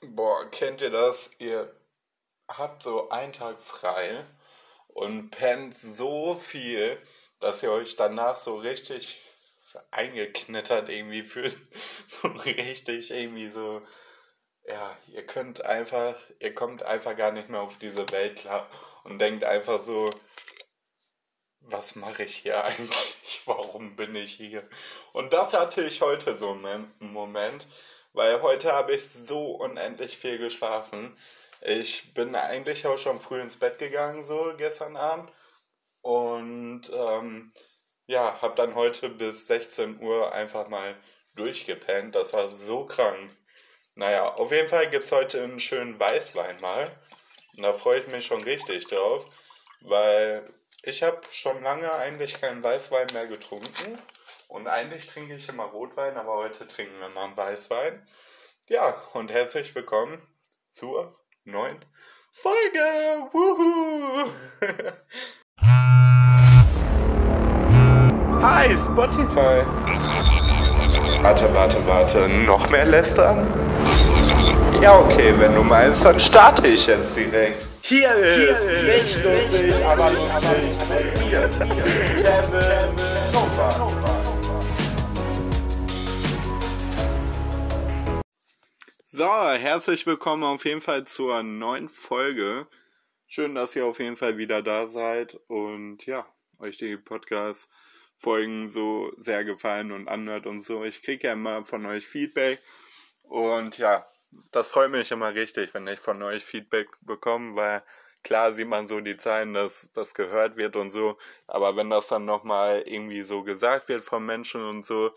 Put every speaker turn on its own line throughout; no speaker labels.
Boah, kennt ihr das? Ihr habt so einen Tag frei und pennt so viel, dass ihr euch danach so richtig eingeknittert irgendwie fühlt. So richtig irgendwie so. Ja, ihr könnt einfach, ihr kommt einfach gar nicht mehr auf diese Welt klar und denkt einfach so, was mache ich hier eigentlich? Warum bin ich hier? Und das hatte ich heute so einen Moment, weil heute habe ich so unendlich viel geschlafen. Ich bin eigentlich auch schon früh ins Bett gegangen, so gestern Abend. Und ähm, ja, habe dann heute bis 16 Uhr einfach mal durchgepennt. Das war so krank. Naja, auf jeden Fall gibt es heute einen schönen Weißwein mal. Und da freue ich mich schon richtig drauf, weil ich habe schon lange eigentlich keinen Weißwein mehr getrunken. Und eigentlich trinke ich immer Rotwein, aber heute trinken wir mal einen Weißwein. Ja, und herzlich willkommen zur neuen Folge. Wuhu! Hi, Spotify. Warte, warte, warte. Noch mehr lästern? Ja, okay, wenn du meinst, dann starte ich jetzt direkt. Hier ist, Hier ist nicht lustig, aber lustig mit mir, Kevin Nova. So, herzlich willkommen auf jeden Fall zur neuen Folge. Schön, dass ihr auf jeden Fall wieder da seid und ja, euch die Podcast-Folgen so sehr gefallen und anhört und so. Ich kriege ja immer von euch Feedback und ja, das freut mich immer richtig, wenn ich von euch Feedback bekomme, weil klar sieht man so die Zahlen, dass das gehört wird und so, aber wenn das dann nochmal irgendwie so gesagt wird von Menschen und so,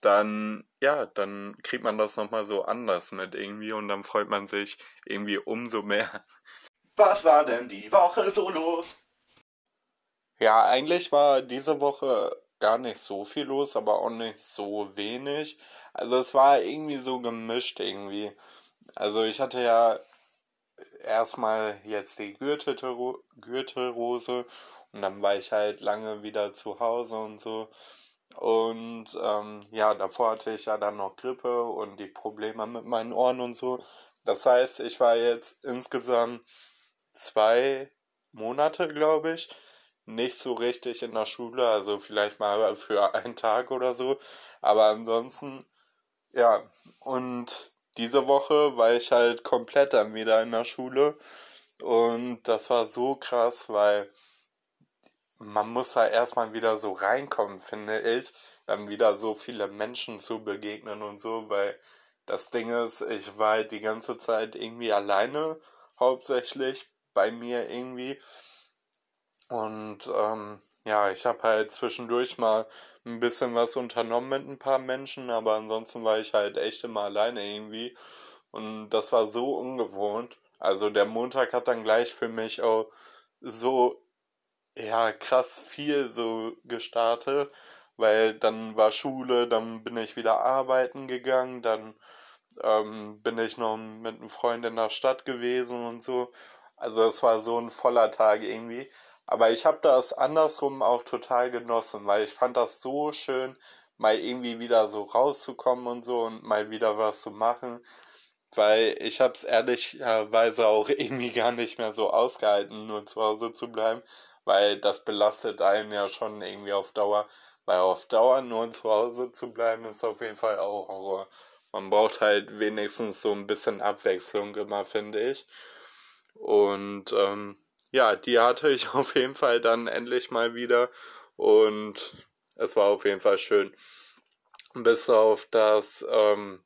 dann, ja, dann kriegt man das nochmal so anders mit irgendwie und dann freut man sich irgendwie umso mehr.
Was war denn die Woche so los?
Ja, eigentlich war diese Woche gar nicht so viel los, aber auch nicht so wenig. Also es war irgendwie so gemischt irgendwie. Also ich hatte ja erstmal jetzt die Gürtelrose und dann war ich halt lange wieder zu Hause und so. Und ähm, ja, davor hatte ich ja dann noch Grippe und die Probleme mit meinen Ohren und so. Das heißt, ich war jetzt insgesamt zwei Monate, glaube ich, nicht so richtig in der Schule, also vielleicht mal für einen Tag oder so. Aber ansonsten, ja, und diese Woche war ich halt komplett dann wieder in der Schule. Und das war so krass, weil man muss da erstmal wieder so reinkommen, finde ich. Dann wieder so viele Menschen zu begegnen und so, weil das Ding ist, ich war halt die ganze Zeit irgendwie alleine, hauptsächlich bei mir irgendwie. Und ähm, ja, ich habe halt zwischendurch mal ein bisschen was unternommen mit ein paar Menschen, aber ansonsten war ich halt echt immer alleine irgendwie. Und das war so ungewohnt. Also der Montag hat dann gleich für mich auch so, ja, krass viel so gestartet, weil dann war Schule, dann bin ich wieder arbeiten gegangen, dann ähm, bin ich noch mit einem Freund in der Stadt gewesen und so. Also es war so ein voller Tag irgendwie. Aber ich habe das andersrum auch total genossen, weil ich fand das so schön, mal irgendwie wieder so rauszukommen und so und mal wieder was zu machen. Weil ich habe es ehrlicherweise auch irgendwie gar nicht mehr so ausgehalten, nur zu Hause zu bleiben, weil das belastet einen ja schon irgendwie auf Dauer. Weil auf Dauer nur zu Hause zu bleiben ist auf jeden Fall auch Horror. Man braucht halt wenigstens so ein bisschen Abwechslung immer, finde ich. Und ähm, ja, die hatte ich auf jeden Fall dann endlich mal wieder und es war auf jeden Fall schön. Bis auf das, ähm,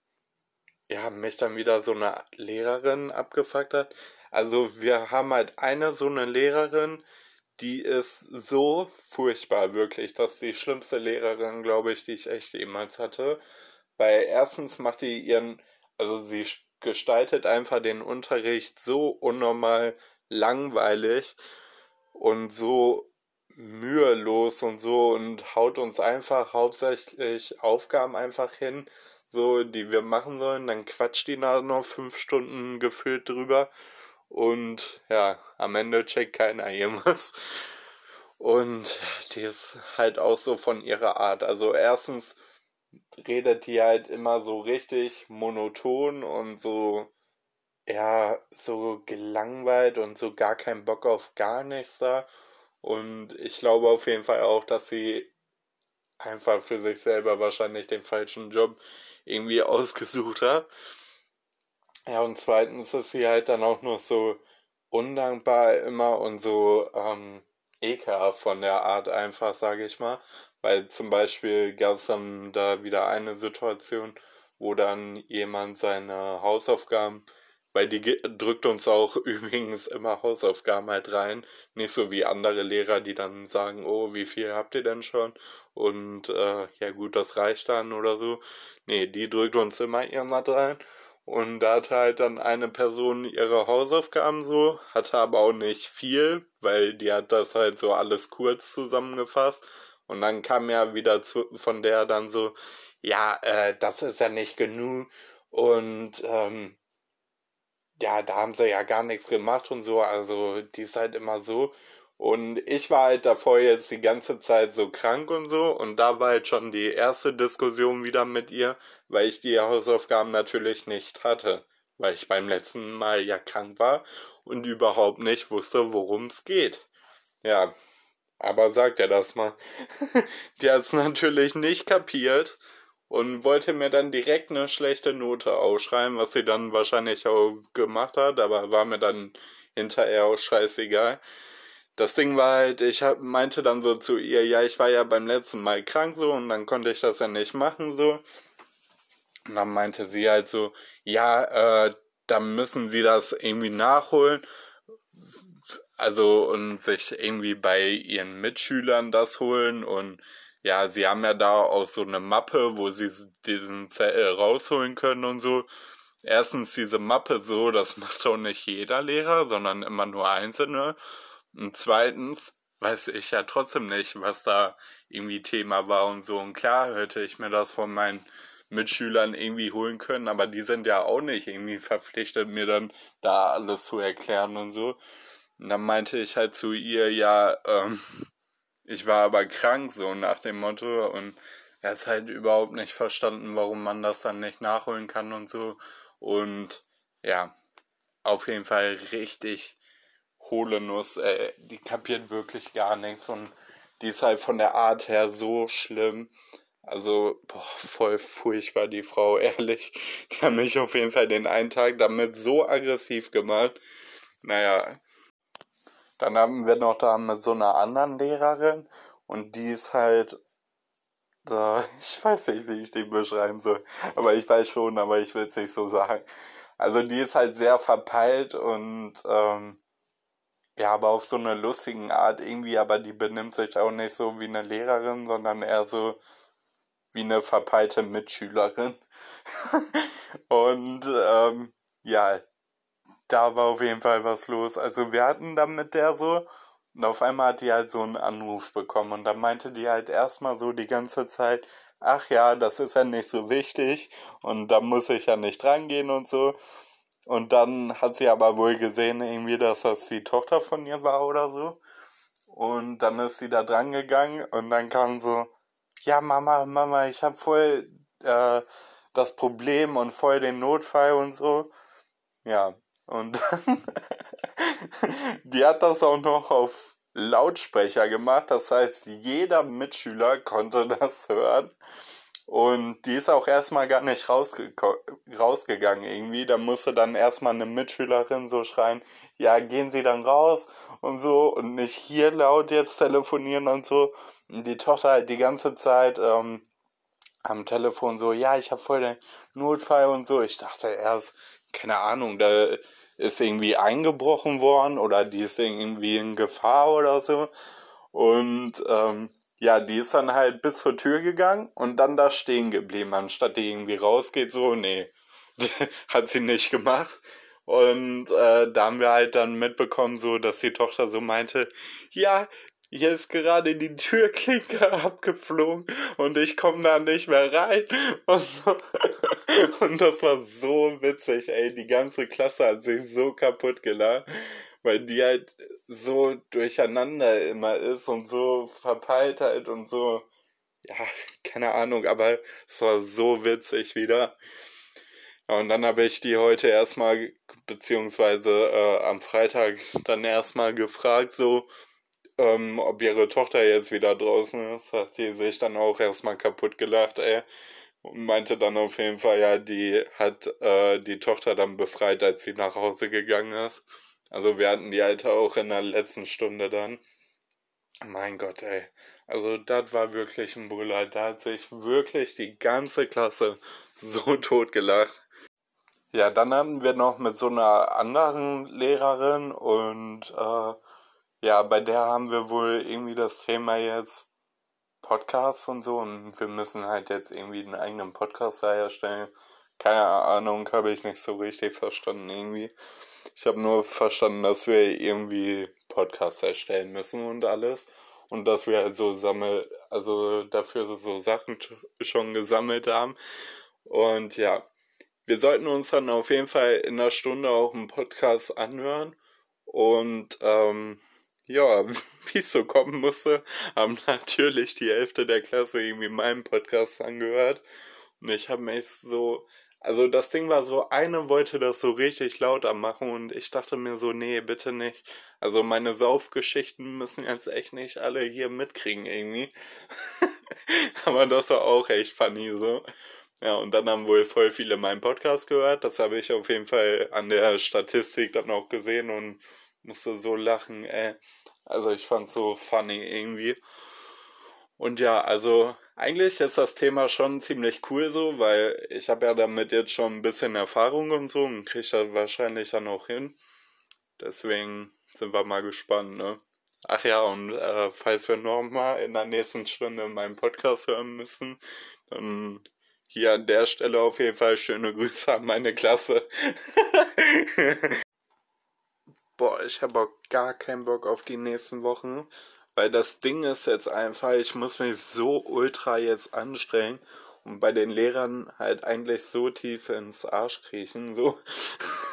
ja, mich dann wieder so eine Lehrerin abgefuckt hat. Also wir haben halt eine so eine Lehrerin, die ist so furchtbar, wirklich. Das ist die schlimmste Lehrerin, glaube ich, die ich echt jemals hatte. Weil erstens macht die ihren, also sie gestaltet einfach den Unterricht so unnormal langweilig und so mühelos und so und haut uns einfach hauptsächlich Aufgaben einfach hin, so die wir machen sollen. Dann quatscht die da noch fünf Stunden gefühlt drüber und ja, am Ende checkt keiner irgendwas. Und die ist halt auch so von ihrer Art. Also erstens redet die halt immer so richtig monoton und so ja, so gelangweilt und so gar keinen Bock auf gar nichts da. Und ich glaube auf jeden Fall auch, dass sie einfach für sich selber wahrscheinlich den falschen Job irgendwie ausgesucht hat. Ja, und zweitens ist sie halt dann auch noch so undankbar immer und so ähm, ekelhaft von der Art einfach, sage ich mal. Weil zum Beispiel gab es dann da wieder eine Situation, wo dann jemand seine Hausaufgaben, weil die drückt uns auch übrigens immer Hausaufgaben halt rein, nicht so wie andere Lehrer, die dann sagen, oh, wie viel habt ihr denn schon? Und äh, ja gut, das reicht dann oder so. Nee, die drückt uns immer irgendwas rein. Und da hat halt dann eine Person ihre Hausaufgaben so, hatte aber auch nicht viel, weil die hat das halt so alles kurz zusammengefasst. Und dann kam ja wieder zu, von der dann so, ja, äh, das ist ja nicht genug. Und ähm, ja, da haben sie ja gar nichts gemacht und so. Also die ist halt immer so. Und ich war halt davor jetzt die ganze Zeit so krank und so. Und da war halt schon die erste Diskussion wieder mit ihr, weil ich die Hausaufgaben natürlich nicht hatte. Weil ich beim letzten Mal ja krank war und überhaupt nicht wusste, worum es geht. Ja, aber sagt er das mal. die hat es natürlich nicht kapiert und wollte mir dann direkt eine schlechte Note ausschreiben, was sie dann wahrscheinlich auch gemacht hat, aber war mir dann hinterher auch scheißegal das Ding war halt, ich hab, meinte dann so zu ihr, ja, ich war ja beim letzten Mal krank so und dann konnte ich das ja nicht machen so. Und dann meinte sie halt so, ja, äh, dann müssen sie das irgendwie nachholen. Also und sich irgendwie bei ihren Mitschülern das holen und ja, sie haben ja da auch so eine Mappe, wo sie diesen Zettel rausholen können und so. Erstens diese Mappe so, das macht auch nicht jeder Lehrer, sondern immer nur Einzelne. Und zweitens weiß ich ja trotzdem nicht, was da irgendwie Thema war und so. Und klar hätte ich mir das von meinen Mitschülern irgendwie holen können, aber die sind ja auch nicht irgendwie verpflichtet, mir dann da alles zu erklären und so. Und dann meinte ich halt zu ihr, ja, ähm, ich war aber krank, so nach dem Motto. Und er hat halt überhaupt nicht verstanden, warum man das dann nicht nachholen kann und so. Und ja, auf jeden Fall richtig hohle Nuss, ey, die kapiert wirklich gar nichts und die ist halt von der Art her so schlimm. Also, boah, voll furchtbar, die Frau, ehrlich. Die hat mich auf jeden Fall den einen Tag damit so aggressiv gemacht. Naja, dann haben wir noch da mit so einer anderen Lehrerin und die ist halt, da, ich weiß nicht, wie ich die beschreiben soll, aber ich weiß schon, aber ich will es nicht so sagen. Also die ist halt sehr verpeilt und ähm, ja, aber auf so eine lustigen Art irgendwie, aber die benimmt sich auch nicht so wie eine Lehrerin, sondern eher so wie eine verpeilte Mitschülerin. und ähm, ja, da war auf jeden Fall was los. Also wir hatten dann mit der so und auf einmal hat die halt so einen Anruf bekommen und dann meinte die halt erstmal so die ganze Zeit, ach ja, das ist ja nicht so wichtig und da muss ich ja nicht rangehen und so. Und dann hat sie aber wohl gesehen, irgendwie, dass das die Tochter von ihr war oder so. Und dann ist sie da dran gegangen und dann kam so, ja, Mama, Mama, ich hab voll äh, das Problem und voll den Notfall und so. Ja, und die hat das auch noch auf Lautsprecher gemacht. Das heißt, jeder Mitschüler konnte das hören. Und die ist auch erstmal gar nicht rausge rausgegangen irgendwie. Da musste dann erstmal eine Mitschülerin so schreien, ja, gehen Sie dann raus und so und nicht hier laut jetzt telefonieren und so. Und die Tochter halt die ganze Zeit ähm, am Telefon so, ja, ich habe voll den Notfall und so. Ich dachte erst, keine Ahnung, da ist irgendwie eingebrochen worden oder die ist irgendwie in Gefahr oder so. Und ähm, ja, die ist dann halt bis zur Tür gegangen und dann da stehen geblieben, anstatt die irgendwie rausgeht, so, nee, hat sie nicht gemacht. Und äh, da haben wir halt dann mitbekommen, so, dass die Tochter so meinte, ja, hier ist gerade die Türklinke abgeflogen und ich komme da nicht mehr rein. Und, so. und das war so witzig, ey. Die ganze Klasse hat sich so kaputt gelacht weil die halt so durcheinander immer ist und so verpeilt halt und so, ja, keine Ahnung, aber es war so witzig wieder. Und dann habe ich die heute erstmal, beziehungsweise äh, am Freitag dann erstmal gefragt, so, ähm, ob ihre Tochter jetzt wieder draußen ist. Hat die sich dann auch erstmal kaputt gelacht, ey. Und meinte dann auf jeden Fall, ja, die hat äh, die Tochter dann befreit, als sie nach Hause gegangen ist. Also wir hatten die Alte auch in der letzten Stunde dann. Mein Gott, ey. Also das war wirklich ein Brüller. Da hat sich wirklich die ganze Klasse so tot gelacht. Ja, dann hatten wir noch mit so einer anderen Lehrerin und äh, ja, bei der haben wir wohl irgendwie das Thema jetzt Podcasts und so und wir müssen halt jetzt irgendwie einen eigenen Podcast da herstellen. Keine Ahnung, habe ich nicht so richtig verstanden irgendwie. Ich habe nur verstanden, dass wir irgendwie Podcasts erstellen müssen und alles und dass wir halt so sammel, also dafür so Sachen schon gesammelt haben. Und ja, wir sollten uns dann auf jeden Fall in einer Stunde auch einen Podcast anhören. Und ähm, ja, wie es so kommen musste, haben natürlich die Hälfte der Klasse irgendwie meinen Podcast angehört. Und ich habe mich so, also das Ding war so, eine wollte das so richtig lauter machen und ich dachte mir so, nee, bitte nicht. Also meine Saufgeschichten müssen jetzt echt nicht alle hier mitkriegen irgendwie. Aber das war auch echt funny so. Ja, und dann haben wohl voll viele meinen Podcast gehört. Das habe ich auf jeden Fall an der Statistik dann auch gesehen und musste so lachen, ey. Also ich fand's so funny irgendwie. Und ja, also eigentlich ist das Thema schon ziemlich cool so, weil ich habe ja damit jetzt schon ein bisschen Erfahrung und so und kriege das wahrscheinlich dann auch hin. Deswegen sind wir mal gespannt, ne? Ach ja, und äh, falls wir nochmal in der nächsten Stunde meinen Podcast hören müssen, dann hier an der Stelle auf jeden Fall schöne Grüße an meine Klasse. Boah, ich habe auch gar keinen Bock auf die nächsten Wochen, weil das Ding ist jetzt einfach, ich muss mich so ultra jetzt anstrengen und bei den Lehrern halt eigentlich so tief ins Arsch kriechen, so.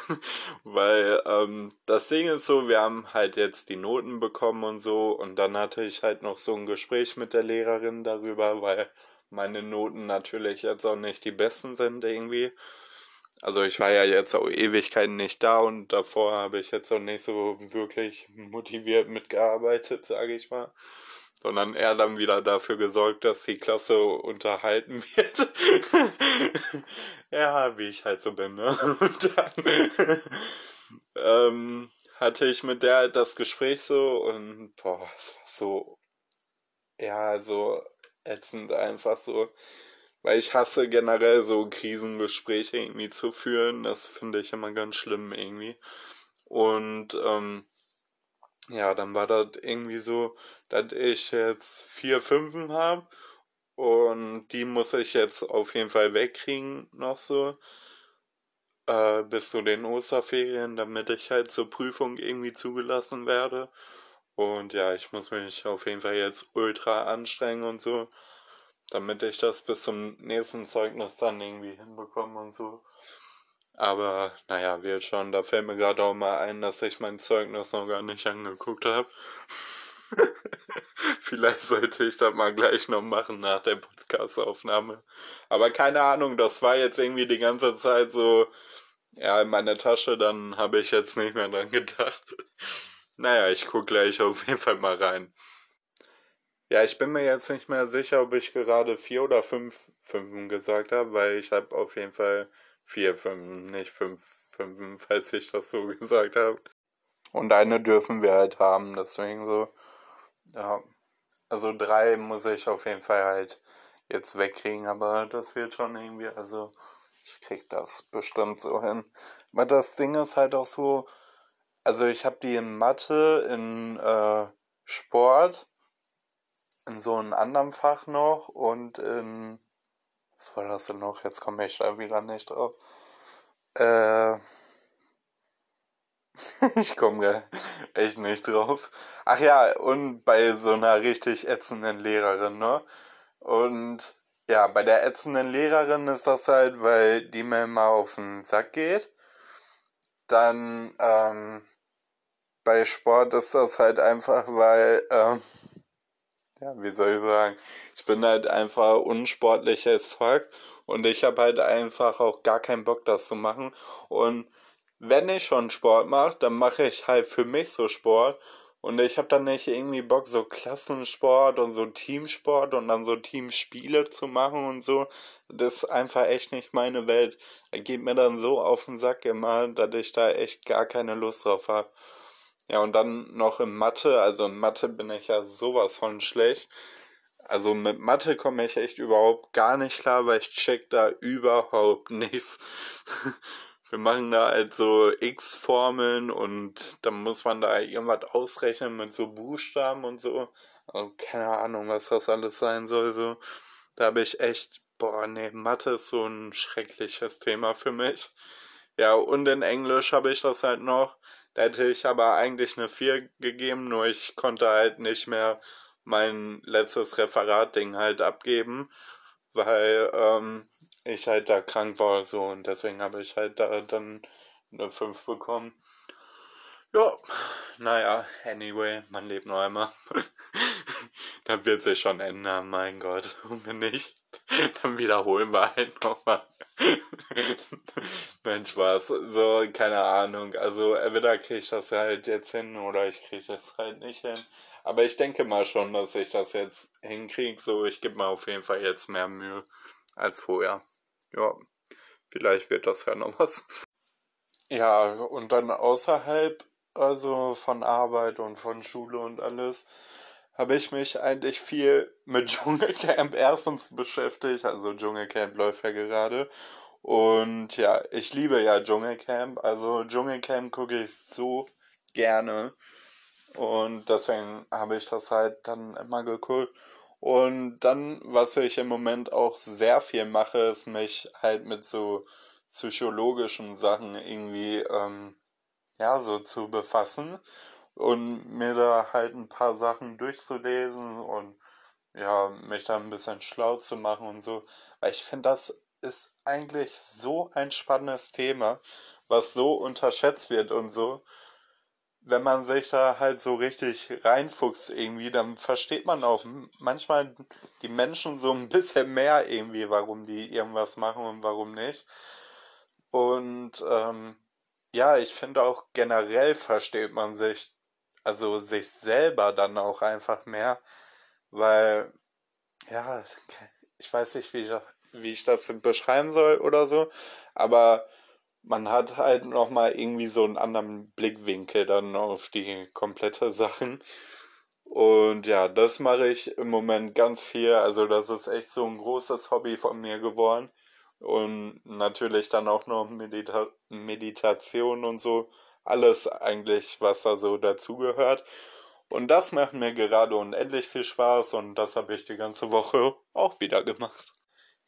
weil ähm, das Ding ist so, wir haben halt jetzt die Noten bekommen und so und dann hatte ich halt noch so ein Gespräch mit der Lehrerin darüber, weil meine Noten natürlich jetzt auch nicht die besten sind irgendwie. Also ich war ja jetzt auch Ewigkeiten nicht da und davor habe ich jetzt auch nicht so wirklich motiviert mitgearbeitet, sage ich mal. Sondern eher dann wieder dafür gesorgt, dass die Klasse unterhalten wird. ja, wie ich halt so bin, ne? Und dann ähm, hatte ich mit der halt das Gespräch so und boah, es war so, ja, so ätzend einfach so. Weil ich hasse generell so Krisengespräche irgendwie zu führen. Das finde ich immer ganz schlimm irgendwie. Und ähm, ja, dann war das irgendwie so, dass ich jetzt vier Fünfen habe. Und die muss ich jetzt auf jeden Fall wegkriegen noch so. Äh, bis zu den Osterferien, damit ich halt zur Prüfung irgendwie zugelassen werde. Und ja, ich muss mich auf jeden Fall jetzt ultra anstrengen und so, damit ich das bis zum nächsten Zeugnis dann irgendwie hinbekomme und so. Aber naja, wird schon. Da fällt mir gerade auch mal ein, dass ich mein Zeugnis noch gar nicht angeguckt habe. Vielleicht sollte ich das mal gleich noch machen nach der Podcastaufnahme. Aber keine Ahnung, das war jetzt irgendwie die ganze Zeit so, ja, in meiner Tasche, dann habe ich jetzt nicht mehr dran gedacht. Naja, ich gucke gleich auf jeden Fall mal rein. Ja, ich bin mir jetzt nicht mehr sicher, ob ich gerade vier oder fünf Fünfen gesagt habe, weil ich habe auf jeden Fall vier Fünfen, nicht fünf Fünfen, falls ich das so gesagt habe. Und eine dürfen wir halt haben, deswegen so. Ja, also drei muss ich auf jeden Fall halt jetzt wegkriegen, aber das wird schon irgendwie, also ich krieg das bestimmt so hin. Aber das Ding ist halt auch so, also ich habe die in Mathe, in äh, Sport, in so einem anderen Fach noch und in was war das denn noch? Jetzt komme ich da wieder nicht drauf. Äh, ich komme echt nicht drauf. Ach ja, und bei so einer richtig ätzenden Lehrerin, ne? Und ja, bei der ätzenden Lehrerin ist das halt, weil die mir immer auf den Sack geht. Dann, ähm, bei Sport ist das halt einfach, weil, ähm, ja, wie soll ich sagen, ich bin halt einfach unsportliches Volk und ich habe halt einfach auch gar keinen Bock, das zu machen. Und wenn ich schon Sport mache, dann mache ich halt für mich so Sport. Und ich habe dann nicht irgendwie Bock, so Klassensport und so Teamsport und dann so Teamspiele zu machen und so. Das ist einfach echt nicht meine Welt. Da geht mir dann so auf den Sack immer, dass ich da echt gar keine Lust drauf habe. Ja, und dann noch in Mathe. Also in Mathe bin ich ja sowas von schlecht. Also mit Mathe komme ich echt überhaupt gar nicht klar, weil ich check da überhaupt nichts. Wir machen da halt so X-Formeln und dann muss man da irgendwas ausrechnen mit so Buchstaben und so. Also keine Ahnung, was das alles sein soll. So. Da habe ich echt, boah, nee, Mathe ist so ein schreckliches Thema für mich. Ja, und in Englisch habe ich das halt noch. Da hätte ich aber eigentlich eine 4 gegeben, nur ich konnte halt nicht mehr mein letztes Referat-Ding halt abgeben, weil ähm, ich halt da krank war so und deswegen habe ich halt da dann eine 5 bekommen. Ja, naja, anyway, man lebt nur einmal. das wird sich schon ändern, mein Gott. Und wenn nicht, dann wiederholen wir halt nochmal. Mensch, Spaß. So, keine Ahnung. Also, entweder kriege ich das halt jetzt hin oder ich kriege das halt nicht hin. Aber ich denke mal schon, dass ich das jetzt hinkriege. So, ich gebe mir auf jeden Fall jetzt mehr Mühe als vorher. Ja, vielleicht wird das ja noch was. Ja, und dann außerhalb, also von Arbeit und von Schule und alles, habe ich mich eigentlich viel mit Dschungelcamp erstens beschäftigt. Also Dschungelcamp läuft ja gerade. Und ja, ich liebe ja Dschungelcamp. Also Dschungelcamp gucke ich so gerne. Und deswegen habe ich das halt dann immer geguckt. Und dann, was ich im Moment auch sehr viel mache, ist mich halt mit so psychologischen Sachen irgendwie, ähm, ja, so zu befassen und mir da halt ein paar Sachen durchzulesen und ja, mich da ein bisschen schlau zu machen und so. Weil ich finde, das ist eigentlich so ein spannendes Thema, was so unterschätzt wird und so wenn man sich da halt so richtig reinfuchst irgendwie, dann versteht man auch manchmal die Menschen so ein bisschen mehr irgendwie, warum die irgendwas machen und warum nicht. Und ähm, ja, ich finde auch generell versteht man sich, also sich selber dann auch einfach mehr, weil, ja, ich weiß nicht, wie ich, wie ich das beschreiben soll oder so, aber man hat halt nochmal irgendwie so einen anderen Blickwinkel dann auf die komplette Sachen. Und ja, das mache ich im Moment ganz viel. Also das ist echt so ein großes Hobby von mir geworden. Und natürlich dann auch noch Medita Meditation und so. Alles eigentlich, was da so dazugehört. Und das macht mir gerade unendlich viel Spaß und das habe ich die ganze Woche auch wieder gemacht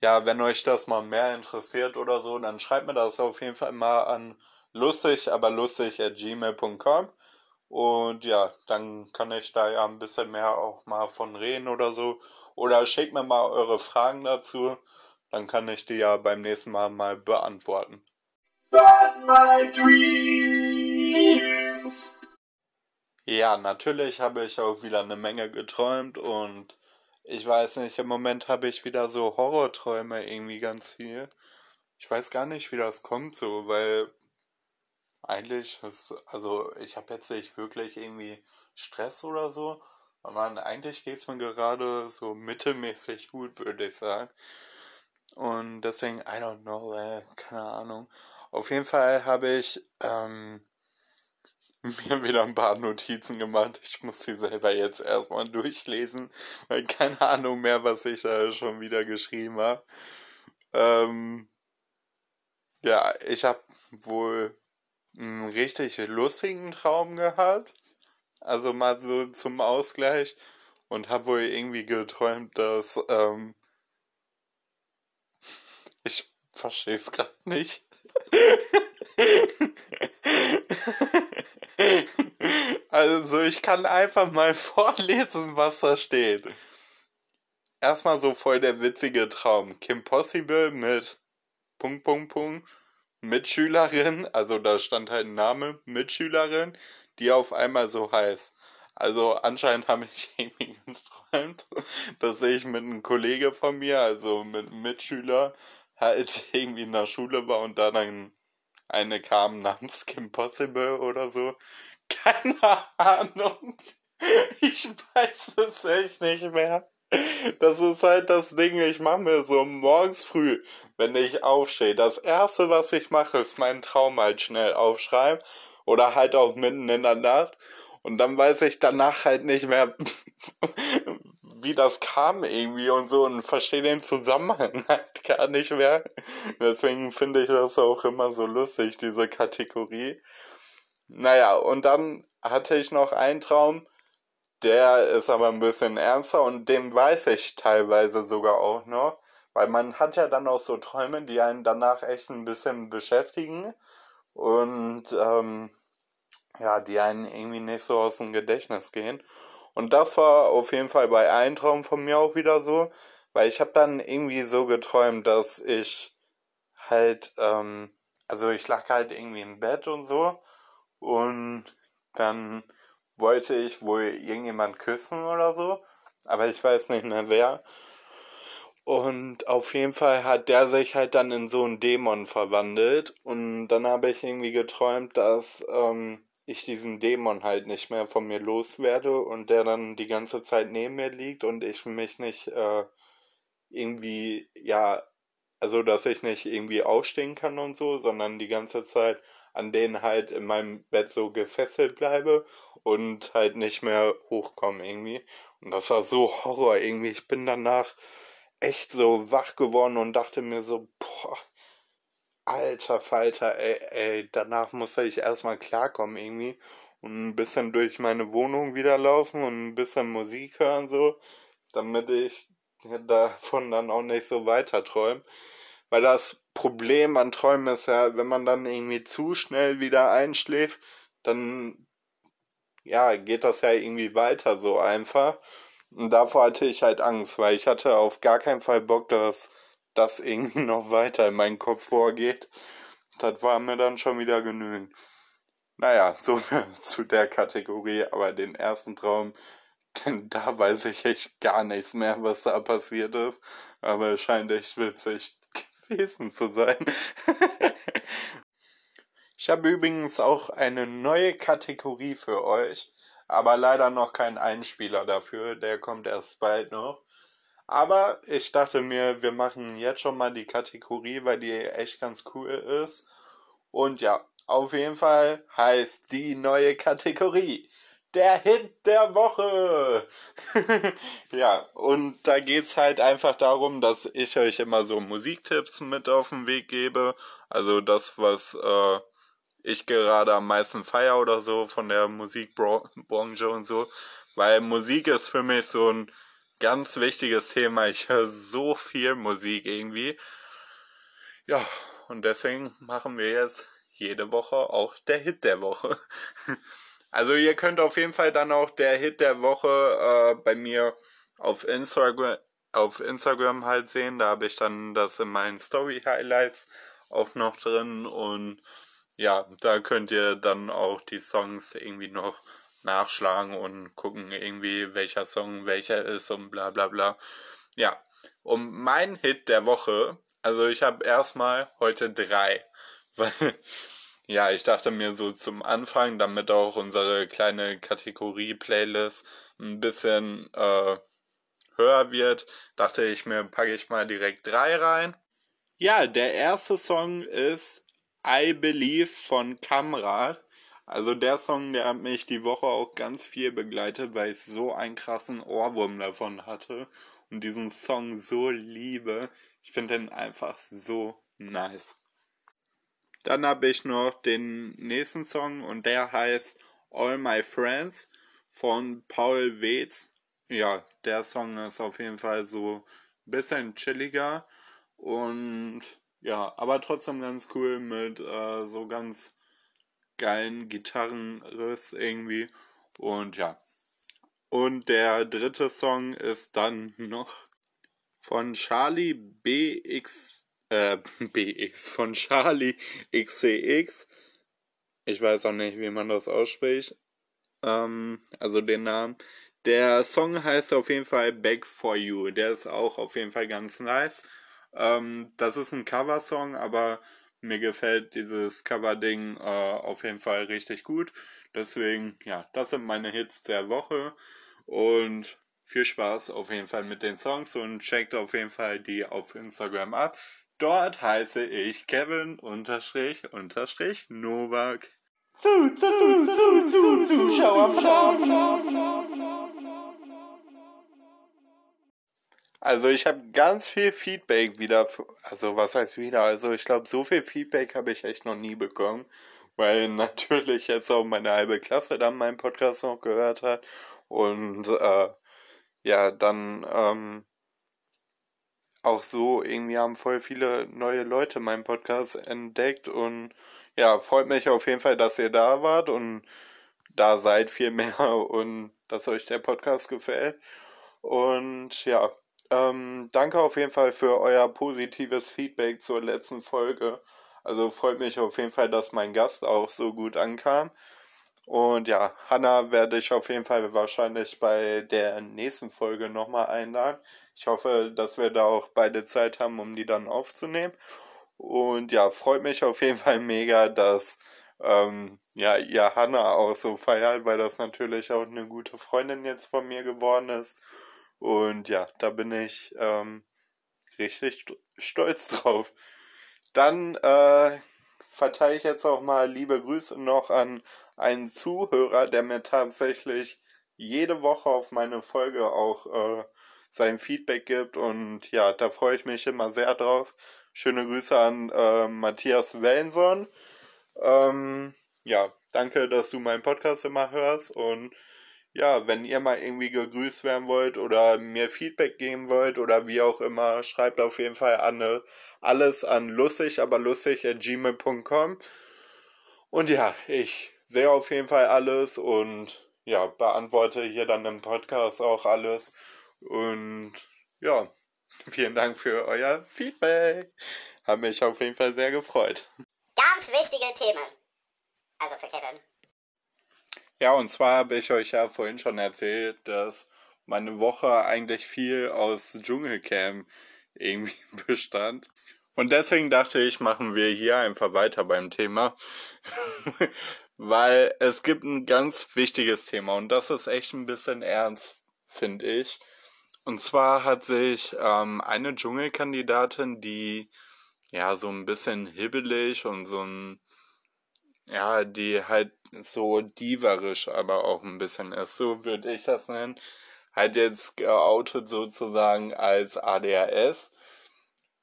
ja, wenn euch das mal mehr interessiert oder so, dann schreibt mir das auf jeden Fall mal an lustig, aber lustig at gmail.com. Und ja, dann kann ich da ja ein bisschen mehr auch mal von reden oder so. Oder schickt mir mal eure Fragen dazu. Dann kann ich die ja beim nächsten Mal mal beantworten. Ja, natürlich habe ich auch wieder eine Menge geträumt und ich weiß nicht, im Moment habe ich wieder so Horrorträume irgendwie ganz viel. Ich weiß gar nicht, wie das kommt so, weil eigentlich, ist, also ich habe jetzt nicht wirklich irgendwie Stress oder so, sondern eigentlich geht es mir gerade so mittelmäßig gut, würde ich sagen. Und deswegen, I don't know, ey, keine Ahnung. Auf jeden Fall habe ich ähm, mir wieder ein paar Notizen gemacht. Ich muss sie selber jetzt erstmal durchlesen, weil keine Ahnung mehr, was ich da schon wieder geschrieben habe. Ähm, ja, ich habe wohl einen richtig lustigen Traum gehabt. Also mal so zum Ausgleich. Und habe wohl irgendwie geträumt, dass ähm, ich verstehe es gerade nicht. Also ich kann einfach mal vorlesen, was da steht. Erstmal so voll der witzige Traum. Kim Possible mit Punkt, Punkt, Punkt. Mitschülerin, also da stand halt ein Name, Mitschülerin, die auf einmal so heißt. Also anscheinend habe ich irgendwie geträumt, dass ich mit einem Kollege von mir, also mit einem Mitschüler, halt irgendwie in der Schule war und da dann eine kam namens Kim Possible oder so. Keine Ahnung. Ich weiß es echt nicht mehr. Das ist halt das Ding, ich mache mir so morgens früh, wenn ich aufstehe, das erste, was ich mache, ist meinen Traum halt schnell aufschreiben oder halt auch mitten in der Nacht und dann weiß ich danach halt nicht mehr, wie das kam irgendwie und so und verstehe den Zusammenhang halt gar nicht mehr. Deswegen finde ich das auch immer so lustig, diese Kategorie. Naja, und dann hatte ich noch einen Traum, der ist aber ein bisschen ernster und den weiß ich teilweise sogar auch noch. Weil man hat ja dann auch so Träume, die einen danach echt ein bisschen beschäftigen und ähm, ja, die einen irgendwie nicht so aus dem Gedächtnis gehen. Und das war auf jeden Fall bei einem Traum von mir auch wieder so, weil ich habe dann irgendwie so geträumt, dass ich halt, ähm, also ich lag halt irgendwie im Bett und so und dann wollte ich wohl irgendjemand küssen oder so, aber ich weiß nicht mehr wer. Und auf jeden Fall hat der sich halt dann in so einen Dämon verwandelt. Und dann habe ich irgendwie geträumt, dass ähm, ich diesen Dämon halt nicht mehr von mir loswerde und der dann die ganze Zeit neben mir liegt und ich mich nicht äh, irgendwie, ja, also dass ich nicht irgendwie ausstehen kann und so, sondern die ganze Zeit an denen halt in meinem Bett so gefesselt bleibe und halt nicht mehr hochkomme irgendwie. Und das war so Horror irgendwie. Ich bin danach echt so wach geworden und dachte mir so, boah, alter Falter, ey, ey, danach musste ich erstmal klarkommen irgendwie und ein bisschen durch meine Wohnung wieder laufen und ein bisschen Musik hören so, damit ich davon dann auch nicht so weiter träume. Weil das Problem an Träumen ist ja, wenn man dann irgendwie zu schnell wieder einschläft, dann ja, geht das ja irgendwie weiter so einfach. Und davor hatte ich halt Angst, weil ich hatte auf gar keinen Fall Bock, dass das irgendwie noch weiter in meinen Kopf vorgeht. Das war mir dann schon wieder genügend. Naja, so zu der Kategorie, aber den ersten Traum, denn da weiß ich echt gar nichts mehr, was da passiert ist. Aber es scheint echt witzig gewesen zu sein. ich habe übrigens auch eine neue Kategorie für euch, aber leider noch keinen Einspieler dafür, der kommt erst bald noch. Aber ich dachte mir, wir machen jetzt schon mal die Kategorie, weil die echt ganz cool ist. Und ja, auf jeden Fall heißt die neue Kategorie der Hit der Woche. ja, und da geht's halt einfach darum, dass ich euch immer so Musiktipps mit auf den Weg gebe. Also das, was äh, ich gerade am meisten feier oder so von der Musikbranche und so. Weil Musik ist für mich so ein ganz wichtiges Thema. Ich höre so viel Musik irgendwie. Ja, und deswegen machen wir jetzt jede Woche auch der Hit der Woche. Also ihr könnt auf jeden Fall dann auch der Hit der Woche äh, bei mir auf Instagram auf Instagram halt sehen. Da habe ich dann das in meinen Story Highlights auch noch drin und ja, da könnt ihr dann auch die Songs irgendwie noch nachschlagen und gucken irgendwie welcher Song welcher ist und bla bla bla. Ja, um mein Hit der Woche, also ich habe erstmal heute drei, ja, ich dachte mir so zum Anfang, damit auch unsere kleine Kategorie-Playlist ein bisschen äh, höher wird, dachte ich mir, packe ich mal direkt drei rein. Ja, der erste Song ist I Believe von Kamrat. Also der Song, der hat mich die Woche auch ganz viel begleitet, weil ich so einen krassen Ohrwurm davon hatte und diesen Song so liebe. Ich finde den einfach so nice. Dann habe ich noch den nächsten Song und der heißt All My Friends von Paul Weetz. Ja, der Song ist auf jeden Fall so ein bisschen chilliger und ja, aber trotzdem ganz cool mit äh, so ganz geilen Gitarrenriss irgendwie und ja. Und der dritte Song ist dann noch von Charlie BX äh, BX von Charlie XCX. Ich weiß auch nicht, wie man das ausspricht. ähm, also den Namen. Der Song heißt auf jeden Fall Back for You. Der ist auch auf jeden Fall ganz nice. Ähm, das ist ein Coversong, aber mir gefällt dieses Cover-Ding äh, auf jeden Fall richtig gut. Deswegen, ja, das sind meine Hits der Woche. Und viel Spaß auf jeden Fall mit den Songs und checkt auf jeden Fall die auf Instagram ab. Dort heiße ich Kevin unterstrich unterstrich Novak. Zu, zu, zu, zu, zu, Zuschauer. Also ich habe ganz viel Feedback wieder, also was heißt wieder, also ich glaube, so viel Feedback habe ich echt noch nie bekommen, weil natürlich jetzt auch meine halbe Klasse dann meinen Podcast noch gehört hat. Und äh, ja, dann ähm, auch so irgendwie haben voll viele neue Leute meinen Podcast entdeckt. Und ja, freut mich auf jeden Fall, dass ihr da wart und da seid viel mehr und dass euch der Podcast gefällt. Und ja, ähm, danke auf jeden Fall für euer positives Feedback zur letzten Folge. Also freut mich auf jeden Fall, dass mein Gast auch so gut ankam. Und ja, Hanna werde ich auf jeden Fall wahrscheinlich bei der nächsten Folge nochmal einladen. Ich hoffe, dass wir da auch beide Zeit haben, um die dann aufzunehmen. Und ja, freut mich auf jeden Fall mega, dass ähm, ja, ihr Hanna auch so feiert, weil das natürlich auch eine gute Freundin jetzt von mir geworden ist. Und ja, da bin ich ähm, richtig stolz drauf. Dann äh, verteile ich jetzt auch mal liebe Grüße noch an einen Zuhörer, der mir tatsächlich jede Woche auf meine Folge auch äh, sein Feedback gibt. Und ja, da freue ich mich immer sehr drauf. Schöne Grüße an äh, Matthias Wellenson. Ähm, ja, danke, dass du meinen Podcast immer hörst und ja, wenn ihr mal irgendwie gegrüßt werden wollt oder mir Feedback geben wollt oder wie auch immer, schreibt auf jeden Fall an alles an lustig, aber lustig at gmail.com. Und ja, ich sehe auf jeden Fall alles und ja, beantworte hier dann im Podcast auch alles. Und ja, vielen Dank für euer Feedback. Hat mich auf jeden Fall sehr gefreut.
Ganz wichtige Themen. Also für Kevin.
Ja, und zwar habe ich euch ja vorhin schon erzählt, dass meine Woche eigentlich viel aus Dschungelcamp irgendwie bestand. Und deswegen dachte ich, machen wir hier einfach weiter beim Thema. Weil es gibt ein ganz wichtiges Thema und das ist echt ein bisschen ernst, finde ich. Und zwar hat sich ähm, eine Dschungelkandidatin, die ja so ein bisschen hibbelig und so ein ja, die halt so diverisch aber auch ein bisschen ist, so würde ich das nennen, halt jetzt geoutet sozusagen als ADHS.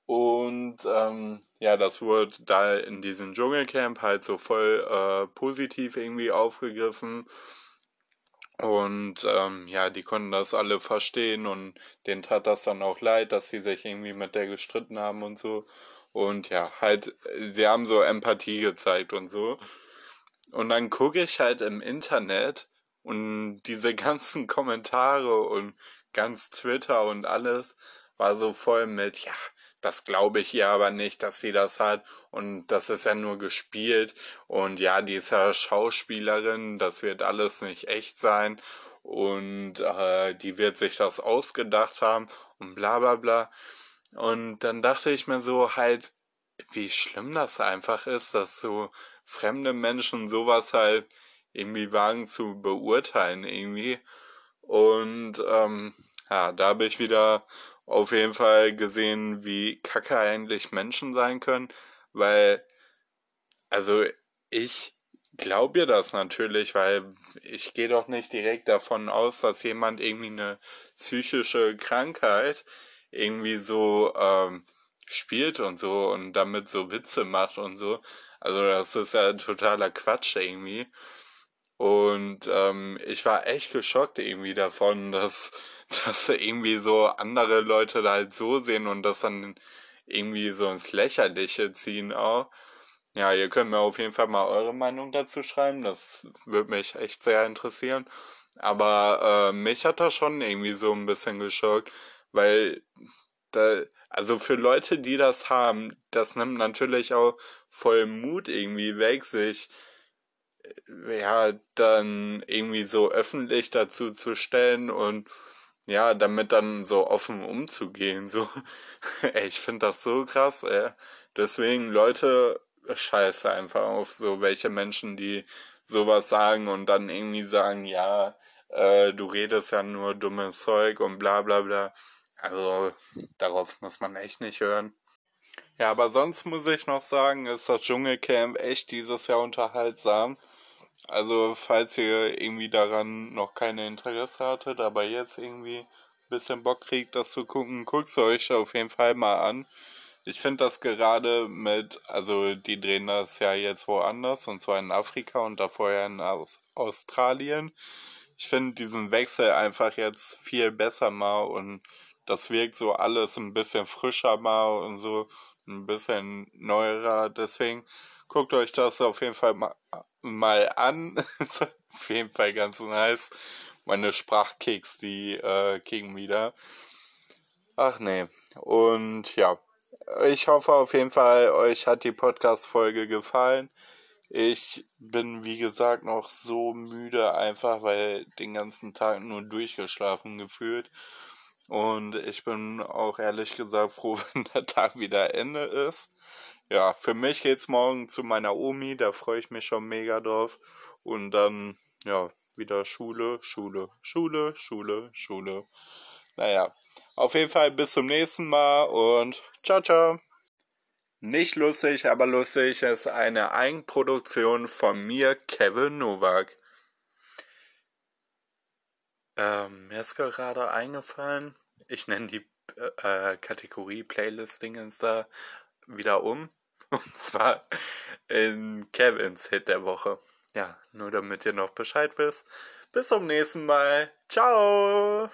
Und ähm, ja, das wurde da in diesem Dschungelcamp halt so voll äh, positiv irgendwie aufgegriffen. Und ähm, ja, die konnten das alle verstehen und denen tat das dann auch leid, dass sie sich irgendwie mit der gestritten haben und so. Und ja, halt, sie haben so Empathie gezeigt und so. Und dann gucke ich halt im Internet und diese ganzen Kommentare und ganz Twitter und alles war so voll mit, ja, das glaube ich ihr aber nicht, dass sie das hat. Und das ist ja nur gespielt. Und ja, die ist ja Schauspielerin, das wird alles nicht echt sein. Und äh, die wird sich das ausgedacht haben und bla bla bla. Und dann dachte ich mir so halt, wie schlimm das einfach ist, dass so fremde Menschen sowas halt irgendwie wagen zu beurteilen irgendwie. Und ähm, ja, da habe ich wieder auf jeden Fall gesehen, wie kacke eigentlich Menschen sein können, weil, also ich glaube ihr das natürlich, weil ich gehe doch nicht direkt davon aus, dass jemand irgendwie eine psychische Krankheit irgendwie so ähm, spielt und so und damit so Witze macht und so. Also das ist ja totaler Quatsch irgendwie. Und ähm, ich war echt geschockt irgendwie davon, dass, dass irgendwie so andere Leute da halt so sehen und das dann irgendwie so ins Lächerliche ziehen auch. Ja, ihr könnt mir auf jeden Fall mal eure Meinung dazu schreiben. Das würde mich echt sehr interessieren. Aber äh, mich hat das schon irgendwie so ein bisschen geschockt, weil da, also für Leute, die das haben, das nimmt natürlich auch voll Mut irgendwie weg, sich ja, dann irgendwie so öffentlich dazu zu stellen und ja, damit dann so offen umzugehen. So, ey, ich finde das so krass, ey. Deswegen, Leute, scheiße einfach auf so welche Menschen, die sowas sagen und dann irgendwie sagen, ja, äh, du redest ja nur dummes Zeug und bla bla bla. Also, darauf muss man echt nicht hören. Ja, aber sonst muss ich noch sagen, ist das Dschungelcamp echt dieses Jahr unterhaltsam. Also, falls ihr irgendwie daran noch keine Interesse hattet, aber jetzt irgendwie ein bisschen Bock kriegt, das zu gucken, guckt es euch auf jeden Fall mal an. Ich finde das gerade mit, also die drehen das ja jetzt woanders, und zwar in Afrika und davor ja in Aus Australien. Ich finde diesen Wechsel einfach jetzt viel besser mal und das wirkt so alles ein bisschen frischer mal und so ein bisschen neuerer. Deswegen guckt euch das auf jeden Fall mal, mal an. Ist auf jeden Fall ganz nice. Meine Sprachkeks, die äh, kriegen wieder. Ach nee. Und ja, ich hoffe auf jeden Fall, euch hat die Podcast-Folge gefallen. Ich bin, wie gesagt, noch so müde, einfach weil den ganzen Tag nur durchgeschlafen gefühlt. Und ich bin auch ehrlich gesagt froh, wenn der Tag wieder Ende ist. Ja, für mich geht's morgen zu meiner Omi, da freue ich mich schon mega drauf. Und dann, ja, wieder Schule, Schule, Schule, Schule, Schule. Naja, auf jeden Fall bis zum nächsten Mal und ciao, ciao. Nicht lustig, aber lustig ist eine Eigenproduktion von mir, Kevin Nowak. Ähm, mir ist gerade eingefallen, ich nenne die äh, Kategorie Playlist-Dingens da wieder um. Und zwar in Kevins Hit der Woche. Ja, nur damit ihr noch Bescheid wisst. Bis zum nächsten Mal. Ciao!